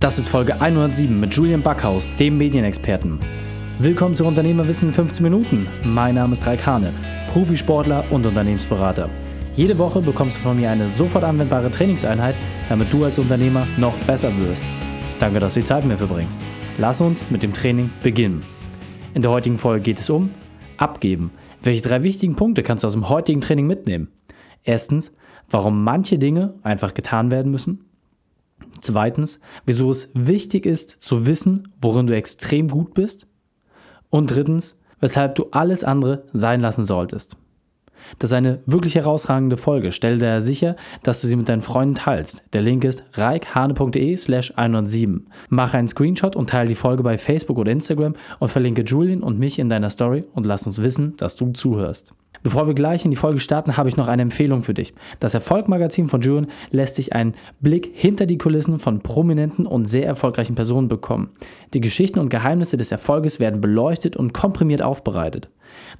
Das ist Folge 107 mit Julian Backhaus, dem Medienexperten. Willkommen zu Unternehmerwissen in 15 Minuten. Mein Name ist Raik Hane, Profisportler und Unternehmensberater. Jede Woche bekommst du von mir eine sofort anwendbare Trainingseinheit, damit du als Unternehmer noch besser wirst. Danke, dass du die Zeit mit mir verbringst. Lass uns mit dem Training beginnen. In der heutigen Folge geht es um Abgeben. Welche drei wichtigen Punkte kannst du aus dem heutigen Training mitnehmen? Erstens, warum manche Dinge einfach getan werden müssen. Zweitens, wieso es wichtig ist zu wissen, worin du extrem gut bist. Und drittens, weshalb du alles andere sein lassen solltest. Das ist eine wirklich herausragende Folge. Stell dir sicher, dass du sie mit deinen Freunden teilst. Der Link ist reikhane.de slash 107. Mach einen Screenshot und teile die Folge bei Facebook oder Instagram und verlinke Julian und mich in deiner Story und lass uns wissen, dass du zuhörst. Bevor wir gleich in die Folge starten, habe ich noch eine Empfehlung für dich. Das Erfolgmagazin von Julian lässt sich einen Blick hinter die Kulissen von prominenten und sehr erfolgreichen Personen bekommen. Die Geschichten und Geheimnisse des Erfolges werden beleuchtet und komprimiert aufbereitet.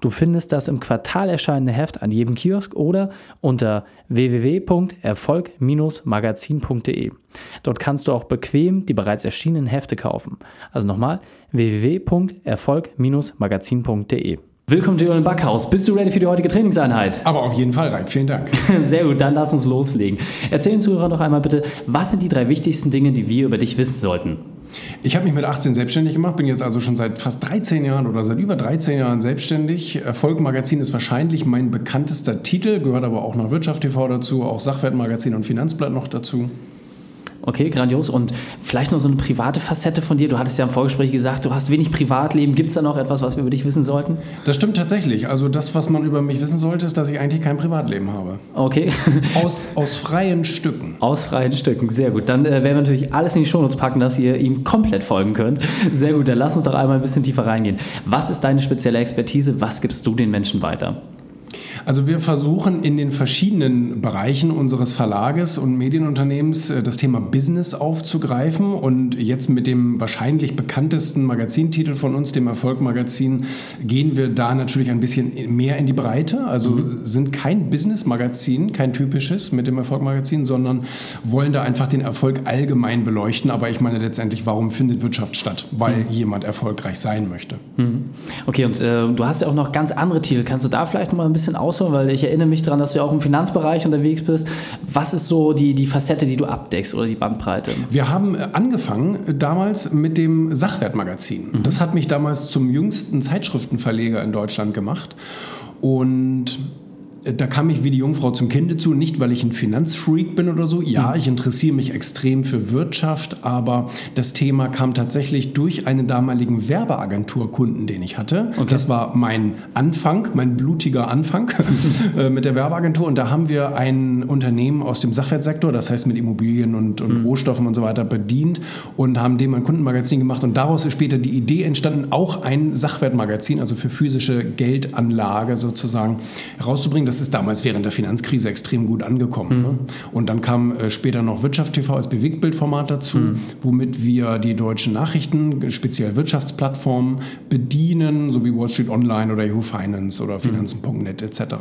Du findest das im Quartal erscheinende Heft an jedem Kiosk oder unter www.erfolg-magazin.de. Dort kannst du auch bequem die bereits erschienenen Hefte kaufen. Also nochmal www.erfolg-magazin.de. Willkommen, Julian Backhaus. Bist du ready für die heutige Trainingseinheit? Aber auf jeden Fall, Reit. Vielen Dank. Sehr gut, dann lass uns loslegen. Erzähl den Zuhörern noch einmal bitte, was sind die drei wichtigsten Dinge, die wir über dich wissen sollten? Ich habe mich mit 18 selbstständig gemacht, bin jetzt also schon seit fast 13 Jahren oder seit über 13 Jahren selbstständig. Erfolg Magazin ist wahrscheinlich mein bekanntester Titel, gehört aber auch noch Wirtschaft TV dazu, auch Sachwertmagazin und Finanzblatt noch dazu. Okay, grandios. Und vielleicht noch so eine private Facette von dir. Du hattest ja im Vorgespräch gesagt, du hast wenig Privatleben. Gibt es da noch etwas, was wir über dich wissen sollten? Das stimmt tatsächlich. Also das, was man über mich wissen sollte, ist, dass ich eigentlich kein Privatleben habe. Okay. Aus, aus freien Stücken. Aus freien Stücken, sehr gut. Dann äh, werden wir natürlich alles in die Shownotes packen, dass ihr ihm komplett folgen könnt. Sehr gut, dann lass uns doch einmal ein bisschen tiefer reingehen. Was ist deine spezielle Expertise? Was gibst du den Menschen weiter? Also wir versuchen in den verschiedenen Bereichen unseres Verlages und Medienunternehmens äh, das Thema Business aufzugreifen und jetzt mit dem wahrscheinlich bekanntesten Magazintitel von uns, dem Erfolg-Magazin, gehen wir da natürlich ein bisschen mehr in die Breite. Also mhm. sind kein Business-Magazin, kein typisches mit dem Erfolg-Magazin, sondern wollen da einfach den Erfolg allgemein beleuchten. Aber ich meine letztendlich, warum findet Wirtschaft statt? Weil mhm. jemand erfolgreich sein möchte. Mhm. Okay, und äh, du hast ja auch noch ganz andere Titel. Kannst du da vielleicht noch mal ein bisschen aus rausholen? Weil ich erinnere mich daran, dass du ja auch im Finanzbereich unterwegs bist. Was ist so die, die Facette, die du abdeckst oder die Bandbreite? Wir haben angefangen damals mit dem Sachwertmagazin. Mhm. Das hat mich damals zum jüngsten Zeitschriftenverleger in Deutschland gemacht. Und da kam ich wie die Jungfrau zum Kinde zu, nicht weil ich ein Finanzfreak bin oder so. Ja, ich interessiere mich extrem für Wirtschaft, aber das Thema kam tatsächlich durch einen damaligen Werbeagenturkunden, den ich hatte. Okay. Das war mein Anfang, mein blutiger Anfang äh, mit der Werbeagentur. Und da haben wir ein Unternehmen aus dem Sachwertsektor, das heißt mit Immobilien und, und mhm. Rohstoffen und so weiter, bedient und haben dem ein Kundenmagazin gemacht. Und daraus ist später die Idee entstanden, auch ein Sachwertmagazin, also für physische Geldanlage sozusagen, herauszubringen. Das ist damals während der Finanzkrise extrem gut angekommen. Mhm. Ne? Und dann kam äh, später noch Wirtschaft TV als Bewegtbildformat dazu, mhm. womit wir die deutschen Nachrichten, speziell Wirtschaftsplattformen, bedienen, so wie Wall Street Online oder Yahoo Finance oder Finanzen.net etc.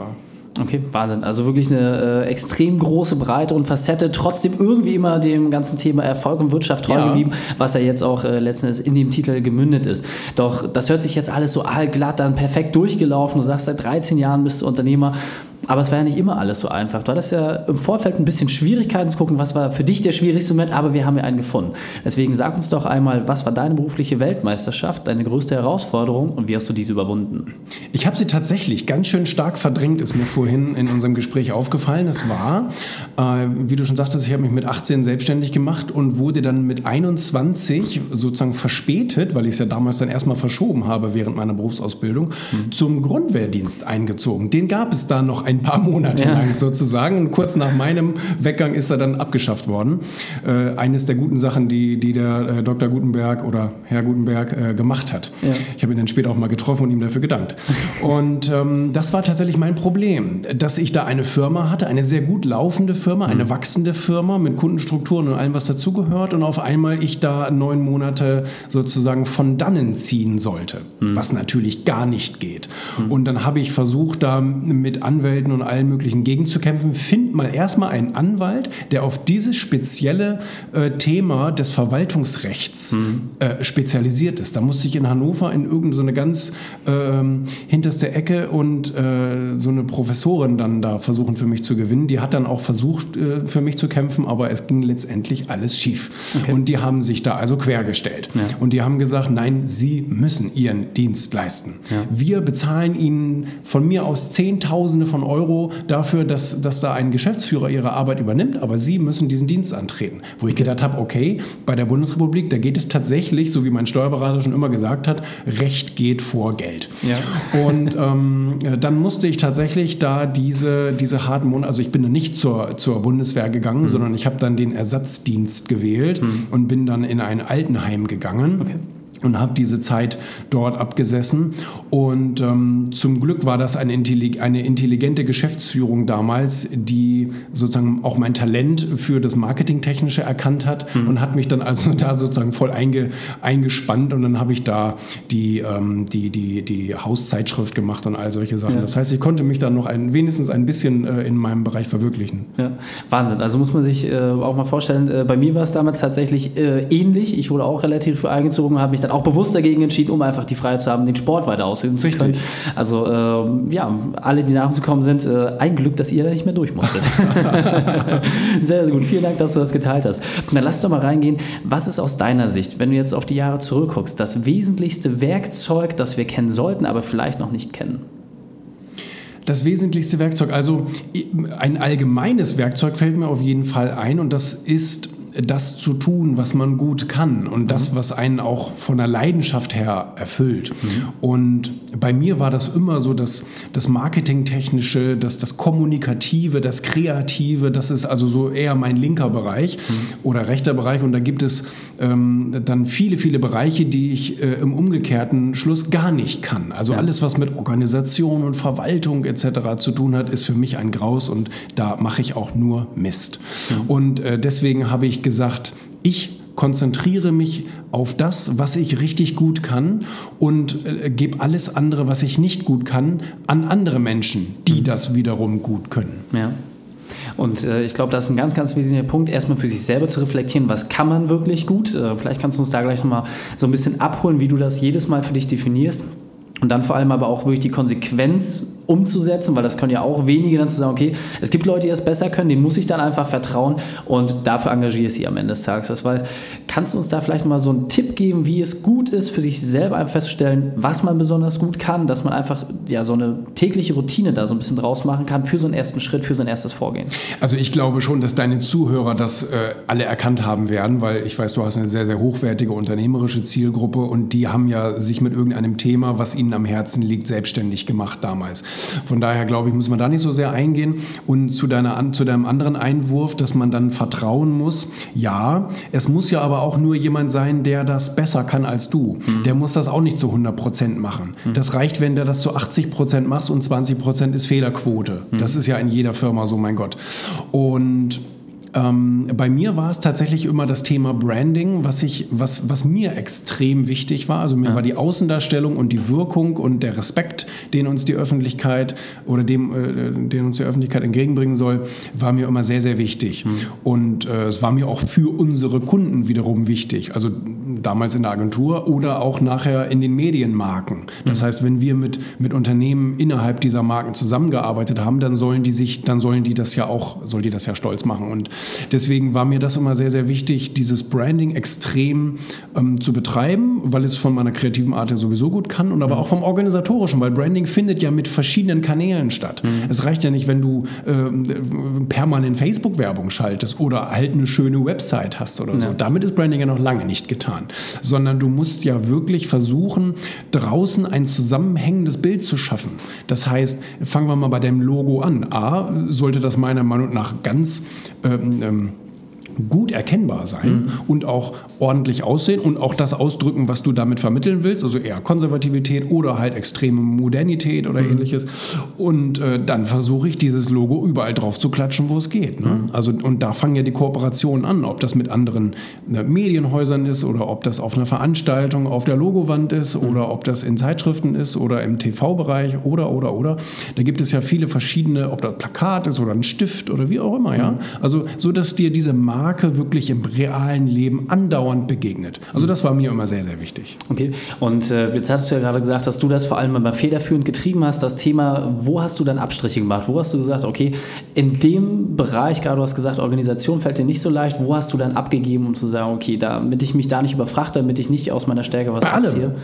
Okay, Wahnsinn. Also wirklich eine äh, extrem große Breite und Facette, trotzdem irgendwie immer dem ganzen Thema Erfolg und Wirtschaft treu ja. geblieben, was ja jetzt auch äh, letzten Endes in dem Titel gemündet ist. Doch das hört sich jetzt alles so allglatt dann perfekt durchgelaufen. Du sagst, seit 13 Jahren bist du Unternehmer. Aber es war ja nicht immer alles so einfach. Du hattest ja im Vorfeld ein bisschen Schwierigkeiten zu gucken, was war für dich der schwierigste Moment, aber wir haben ja einen gefunden. Deswegen sag uns doch einmal, was war deine berufliche Weltmeisterschaft, deine größte Herausforderung und wie hast du diese überwunden? Ich habe sie tatsächlich ganz schön stark verdrängt, ist mir vorhin in unserem Gespräch aufgefallen. Es war, äh, wie du schon sagtest, ich habe mich mit 18 selbstständig gemacht und wurde dann mit 21 sozusagen verspätet, weil ich es ja damals dann erstmal verschoben habe während meiner Berufsausbildung, mhm. zum Grundwehrdienst eingezogen. Den gab es da noch ein paar Monate ja. lang sozusagen. Und kurz nach meinem Weggang ist er dann abgeschafft worden. Äh, eines der guten Sachen, die, die der äh, Dr. Gutenberg oder Herr Gutenberg äh, gemacht hat. Ja. Ich habe ihn dann später auch mal getroffen und ihm dafür gedankt. und ähm, das war tatsächlich mein Problem, dass ich da eine Firma hatte, eine sehr gut laufende Firma, eine mhm. wachsende Firma mit Kundenstrukturen und allem, was dazugehört. Und auf einmal ich da neun Monate sozusagen von dannen ziehen sollte, mhm. was natürlich gar nicht geht. Mhm. Und dann habe ich versucht, da mit Anwälten Rechtsanwälten und allen möglichen gegenzukämpfen. Find mal erstmal einen Anwalt, der auf dieses spezielle äh, Thema des Verwaltungsrechts mhm. äh, spezialisiert ist. Da musste ich in Hannover in irgendeine so ganz äh, hinterste Ecke und äh, so eine Professorin dann da versuchen für mich zu gewinnen. Die hat dann auch versucht äh, für mich zu kämpfen, aber es ging letztendlich alles schief. Okay. Und die haben sich da also quergestellt. Ja. Und die haben gesagt, nein, sie müssen ihren Dienst leisten. Ja. Wir bezahlen ihnen von mir aus Zehntausende von Euro dafür, dass, dass da ein Geschäftsführer ihre Arbeit übernimmt, aber sie müssen diesen Dienst antreten. Wo ich gedacht habe, okay, bei der Bundesrepublik, da geht es tatsächlich, so wie mein Steuerberater schon immer gesagt hat, Recht geht vor Geld. Ja. Und ähm, dann musste ich tatsächlich da diese, diese harten Monate, also ich bin dann nicht zur, zur Bundeswehr gegangen, mhm. sondern ich habe dann den Ersatzdienst gewählt mhm. und bin dann in ein Altenheim gegangen. Okay und habe diese Zeit dort abgesessen. Und ähm, zum Glück war das eine, intellig eine, intelligente Geschäftsführung damals, die sozusagen auch mein Talent für das Marketingtechnische erkannt hat mhm. und hat mich dann also da sozusagen voll einge, eingespannt und dann habe ich da die, ähm, die, die, die Hauszeitschrift gemacht und all solche Sachen. Ja. Das heißt, ich konnte mich dann noch ein, wenigstens ein bisschen äh, in meinem Bereich verwirklichen. Ja. Wahnsinn. Also muss man sich äh, auch mal vorstellen, äh, bei mir war es damals tatsächlich äh, ähnlich. Ich wurde auch relativ früh eingezogen, habe mich dann dann auch bewusst dagegen entschieden, um einfach die Freiheit zu haben, den Sport weiter ausüben zu können. Also äh, ja, alle, die nach uns gekommen sind, äh, ein Glück, dass ihr da nicht mehr durch musstet. sehr, sehr gut. Vielen Dank, dass du das geteilt hast. Dann lass doch mal reingehen. Was ist aus deiner Sicht, wenn du jetzt auf die Jahre zurückguckst, das wesentlichste Werkzeug, das wir kennen sollten, aber vielleicht noch nicht kennen? Das wesentlichste Werkzeug, also ein allgemeines Werkzeug fällt mir auf jeden Fall ein und das ist das zu tun, was man gut kann und das, mhm. was einen auch von der Leidenschaft her erfüllt. Mhm. Und bei mir war das immer so, dass das Marketingtechnische, das, das Kommunikative, das Kreative, das ist also so eher mein linker Bereich mhm. oder rechter Bereich. Und da gibt es ähm, dann viele, viele Bereiche, die ich äh, im umgekehrten Schluss gar nicht kann. Also ja. alles, was mit Organisation und Verwaltung etc. zu tun hat, ist für mich ein Graus und da mache ich auch nur Mist. Mhm. Und äh, deswegen habe ich gesagt, ich konzentriere mich auf das, was ich richtig gut kann und äh, gebe alles andere, was ich nicht gut kann, an andere Menschen, die mhm. das wiederum gut können. Ja. Und äh, ich glaube, das ist ein ganz, ganz wesentlicher Punkt, erstmal für sich selber zu reflektieren, was kann man wirklich gut. Äh, vielleicht kannst du uns da gleich nochmal so ein bisschen abholen, wie du das jedes Mal für dich definierst. Und dann vor allem aber auch wirklich die Konsequenz umzusetzen, weil das können ja auch wenige dann zu sagen, okay, es gibt Leute, die das besser können, denen muss ich dann einfach vertrauen und dafür engagiere ich sie am Ende des Tages. Das war, kannst du uns da vielleicht mal so einen Tipp geben, wie es gut ist, für sich selber einfach festzustellen, was man besonders gut kann, dass man einfach ja so eine tägliche Routine da so ein bisschen draus machen kann für so einen ersten Schritt, für so ein erstes Vorgehen? Also ich glaube schon, dass deine Zuhörer das äh, alle erkannt haben werden, weil ich weiß, du hast eine sehr, sehr hochwertige unternehmerische Zielgruppe und die haben ja sich mit irgendeinem Thema, was ihnen am Herzen liegt, selbstständig gemacht damals. Von daher glaube ich, muss man da nicht so sehr eingehen. Und zu, deiner, zu deinem anderen Einwurf, dass man dann vertrauen muss. Ja, es muss ja aber auch nur jemand sein, der das besser kann als du. Mhm. Der muss das auch nicht zu 100 Prozent machen. Mhm. Das reicht, wenn der das zu 80 Prozent macht und 20 Prozent ist Fehlerquote. Mhm. Das ist ja in jeder Firma so, mein Gott. Und ähm, bei mir war es tatsächlich immer das Thema Branding, was, ich, was, was mir extrem wichtig war. Also mir ja. war die Außendarstellung und die Wirkung und der Respekt, den uns die Öffentlichkeit oder dem, äh, den uns die Öffentlichkeit entgegenbringen soll, war mir immer sehr, sehr wichtig. Mhm. Und äh, es war mir auch für unsere Kunden wiederum wichtig. Also damals in der Agentur oder auch nachher in den Medienmarken. Das mhm. heißt, wenn wir mit, mit Unternehmen innerhalb dieser Marken zusammengearbeitet haben, dann sollen die sich, dann sollen die das ja auch, soll die das ja stolz machen. Und deswegen war mir das immer sehr, sehr wichtig, dieses Branding extrem ähm, zu betreiben, weil es von meiner kreativen Art ja sowieso gut kann und aber mhm. auch vom organisatorischen, weil Branding findet ja mit verschiedenen Kanälen statt. Mhm. Es reicht ja nicht, wenn du äh, permanent Facebook-Werbung schaltest oder halt eine schöne Website hast oder ja. so. Damit ist Branding ja noch lange nicht getan sondern du musst ja wirklich versuchen, draußen ein zusammenhängendes Bild zu schaffen. Das heißt, fangen wir mal bei dem Logo an. A, sollte das meiner Meinung nach ganz ähm, Hm, ähm, gut erkennbar sein mhm. und auch ordentlich aussehen und auch das ausdrücken, was du damit vermitteln willst, also eher Konservativität oder halt extreme Modernität oder mhm. ähnliches. Und äh, dann versuche ich dieses Logo überall drauf zu klatschen, wo es geht. Ne? Mhm. Also, und da fangen ja die Kooperationen an, ob das mit anderen ne, Medienhäusern ist oder ob das auf einer Veranstaltung auf der Logowand ist mhm. oder ob das in Zeitschriften ist oder im TV-Bereich oder, oder, oder. Da gibt es ja viele verschiedene, ob das Plakat ist oder ein Stift oder wie auch immer, ja. Mhm. Also, so dass dir diese Marke wirklich im realen Leben andauernd begegnet. Also, das war mir immer sehr, sehr wichtig. Okay. Und äh, jetzt hast du ja gerade gesagt, dass du das vor allem immer federführend getrieben hast, das Thema, wo hast du dann Abstriche gemacht? Wo hast du gesagt, okay, in dem Bereich, gerade du hast gesagt, Organisation fällt dir nicht so leicht, wo hast du dann abgegeben, um zu sagen, okay, damit ich mich da nicht überfrachte, damit ich nicht aus meiner Stärke was Bei abziehe? Allem.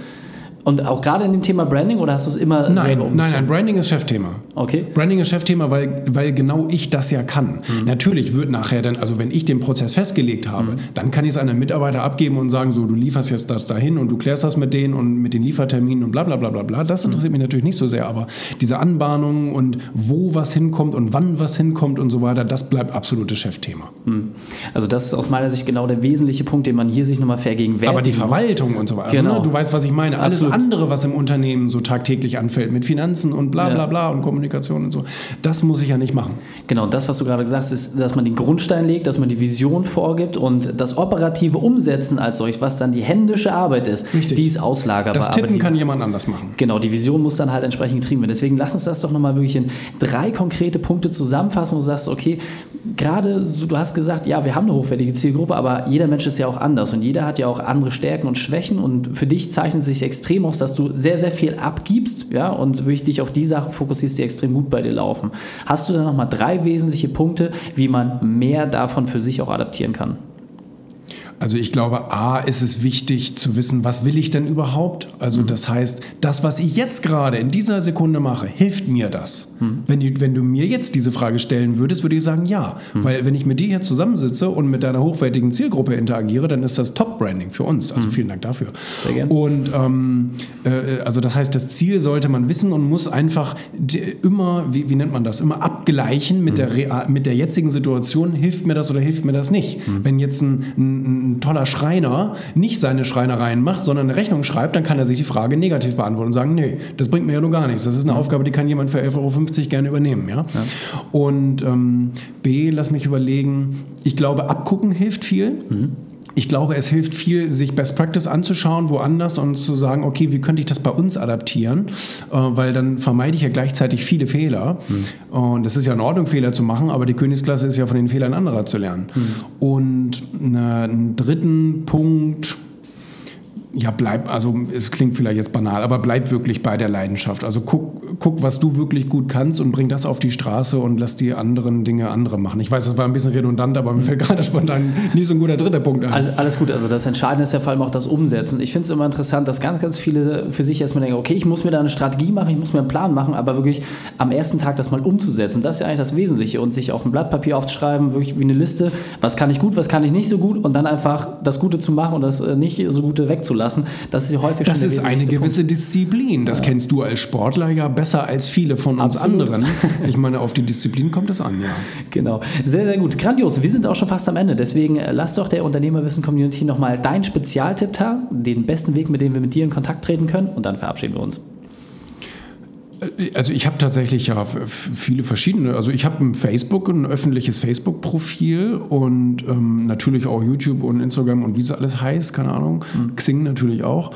Und auch gerade in dem Thema Branding oder hast du es immer nein, selber Nein, nein, Branding ist Chefthema. Okay. Branding ist Chefthema, weil, weil genau ich das ja kann. Mhm. Natürlich wird nachher dann, also wenn ich den Prozess festgelegt habe, mhm. dann kann ich es einem Mitarbeiter abgeben und sagen, so, du lieferst jetzt das dahin und du klärst das mit denen und mit den Lieferterminen und bla bla bla bla bla. Das interessiert mhm. mich natürlich nicht so sehr, aber diese Anbahnungen und wo was hinkommt und wann was hinkommt und so weiter, das bleibt absolutes Chefthema. Mhm. Also das ist aus meiner Sicht genau der wesentliche Punkt, den man hier sich nochmal vergegenwärtigt. Aber die Verwaltung muss. und so weiter, also, genau. ne, du weißt, was ich meine. Alles Absolut andere, was im Unternehmen so tagtäglich anfällt, mit Finanzen und bla bla bla und Kommunikation und so, das muss ich ja nicht machen. Genau, das, was du gerade gesagt hast, ist, dass man den Grundstein legt, dass man die Vision vorgibt und das operative Umsetzen als solch, was dann die händische Arbeit ist, Richtig. die ist auslagerbar. Das Tippen die, kann jemand anders machen. Genau, die Vision muss dann halt entsprechend getrieben werden. Deswegen lass uns das doch nochmal wirklich in drei konkrete Punkte zusammenfassen, wo du sagst, okay, gerade, du hast gesagt, ja, wir haben eine hochwertige Zielgruppe, aber jeder Mensch ist ja auch anders und jeder hat ja auch andere Stärken und Schwächen und für dich zeichnet sich extrem aus, dass du sehr, sehr viel abgibst ja, und wirklich dich auf die Sachen fokussierst, die extrem gut bei dir laufen. Hast du da nochmal drei wesentliche Punkte, wie man mehr davon für sich auch adaptieren kann? Also ich glaube, A ist es wichtig zu wissen, was will ich denn überhaupt? Also mhm. das heißt, das, was ich jetzt gerade in dieser Sekunde mache, hilft mir das? Mhm. Wenn, die, wenn du mir jetzt diese Frage stellen würdest, würde ich sagen, ja. Mhm. Weil wenn ich mit dir hier zusammensitze und mit deiner hochwertigen Zielgruppe interagiere, dann ist das Top-Branding für uns. Also mhm. vielen Dank dafür. Sehr gerne. Und ähm, äh, also das heißt, das Ziel sollte man wissen und muss einfach immer, wie, wie nennt man das, immer abgleichen mit, der, mhm. mit der jetzigen Situation, hilft mir das oder hilft mir das nicht? Mhm. Wenn jetzt ein, ein ein toller Schreiner nicht seine Schreinereien macht, sondern eine Rechnung schreibt, dann kann er sich die Frage negativ beantworten und sagen, nee, das bringt mir ja nur gar nichts. Das ist eine ja. Aufgabe, die kann jemand für 11,50 Euro gerne übernehmen. Ja? ja. Und ähm, B, lass mich überlegen, ich glaube, abgucken hilft viel. Mhm ich glaube, es hilft viel, sich Best Practice anzuschauen, woanders und zu sagen, okay, wie könnte ich das bei uns adaptieren? Äh, weil dann vermeide ich ja gleichzeitig viele Fehler. Mhm. Und es ist ja in Ordnung, Fehler zu machen, aber die Königsklasse ist ja von den Fehlern anderer zu lernen. Mhm. Und äh, einen dritten Punkt, ja, bleib, also es klingt vielleicht jetzt banal, aber bleib wirklich bei der Leidenschaft. Also guck, guck, was du wirklich gut kannst und bring das auf die Straße und lass die anderen Dinge andere machen. Ich weiß, das war ein bisschen redundant, aber mir fällt gerade spontan nie so ein guter dritter Punkt ein. Alles gut, also das Entscheidende ist ja vor allem auch das Umsetzen. Ich finde es immer interessant, dass ganz, ganz viele für sich erstmal denken, okay, ich muss mir da eine Strategie machen, ich muss mir einen Plan machen, aber wirklich am ersten Tag das mal umzusetzen, das ist ja eigentlich das Wesentliche und sich auf ein Blatt Papier aufzuschreiben, wirklich wie eine Liste, was kann ich gut, was kann ich nicht so gut und dann einfach das Gute zu machen und das äh, nicht so Gute wegzulassen lassen. Das ist häufig Das ist eine gewisse Punkt. Disziplin. Das ja. kennst du als Sportler ja besser als viele von uns Absolut. anderen. Ich meine, auf die Disziplin kommt es an, ja. Genau. Sehr, sehr gut. Grandios. Wir sind auch schon fast am Ende. Deswegen äh, lass doch der Unternehmerwissen-Community nochmal deinen Spezialtipp da, den besten Weg, mit dem wir mit dir in Kontakt treten können. Und dann verabschieden wir uns. Also ich habe tatsächlich ja viele verschiedene. Also ich habe ein Facebook, ein öffentliches Facebook-Profil und ähm, natürlich auch YouTube und Instagram und wie es alles heißt, keine Ahnung. Mhm. Xing natürlich auch.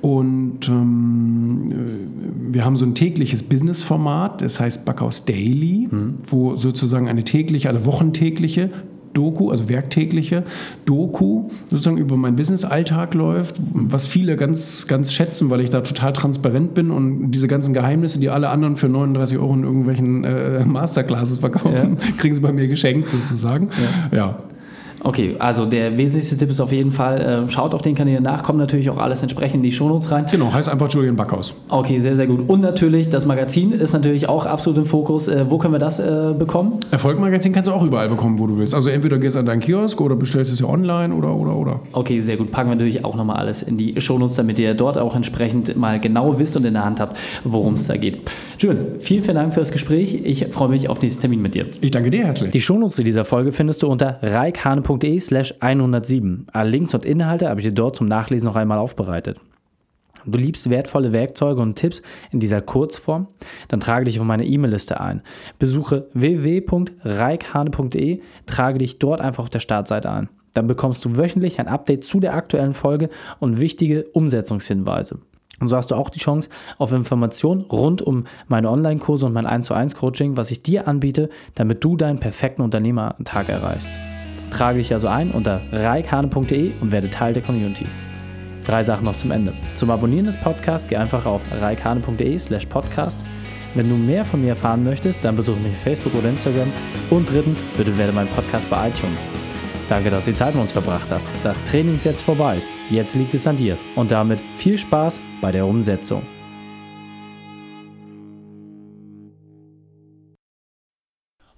Und ähm, äh, wir haben so ein tägliches Business-Format, das heißt Backhaus Daily, mhm. wo sozusagen eine tägliche, eine wochentägliche Doku, also werktägliche Doku sozusagen über meinen Business-Alltag läuft, was viele ganz, ganz schätzen, weil ich da total transparent bin und diese ganzen Geheimnisse, die alle anderen für 39 Euro in irgendwelchen äh, Masterclasses verkaufen, ja. kriegen sie bei mir geschenkt sozusagen. ja. ja. Okay, also der wesentlichste Tipp ist auf jeden Fall, äh, schaut auf den Kanal nach, kommt natürlich auch alles entsprechend in die Shownotes rein. Genau, heißt einfach Julian Backhaus. Okay, sehr, sehr gut. Und natürlich, das Magazin ist natürlich auch absolut im Fokus. Äh, wo können wir das äh, bekommen? Erfolgmagazin kannst du auch überall bekommen, wo du willst. Also entweder gehst du an deinen Kiosk oder bestellst es ja online oder, oder, oder. Okay, sehr gut. Packen wir natürlich auch nochmal alles in die Shownotes, damit ihr dort auch entsprechend mal genau wisst und in der Hand habt, worum es da geht. Julian, vielen, vielen Dank für das Gespräch. Ich freue mich auf den nächsten Termin mit dir. Ich danke dir herzlich. Die Shownotes zu dieser Folge findest du unter reikhane.de reikane.de slash 107. Alle Links und Inhalte habe ich dir dort zum Nachlesen noch einmal aufbereitet. Du liebst wertvolle Werkzeuge und Tipps in dieser Kurzform? Dann trage dich auf meine E-Mail-Liste ein. Besuche www.reikhane.de, trage dich dort einfach auf der Startseite ein. Dann bekommst du wöchentlich ein Update zu der aktuellen Folge und wichtige Umsetzungshinweise. Und so hast du auch die Chance auf Informationen rund um meine Online-Kurse und mein 1 zu 1 Coaching, was ich dir anbiete, damit du deinen perfekten Unternehmertag erreichst. Trage dich also ein unter reikhane.de und werde Teil der Community. Drei Sachen noch zum Ende. Zum Abonnieren des Podcasts geh einfach auf reikane.de slash podcast. Wenn du mehr von mir erfahren möchtest, dann besuche mich auf Facebook oder Instagram. Und drittens, bitte werde mein Podcast bei iTunes. Danke, dass du die Zeit mit uns verbracht hast. Das Training ist jetzt vorbei. Jetzt liegt es an dir. Und damit viel Spaß bei der Umsetzung.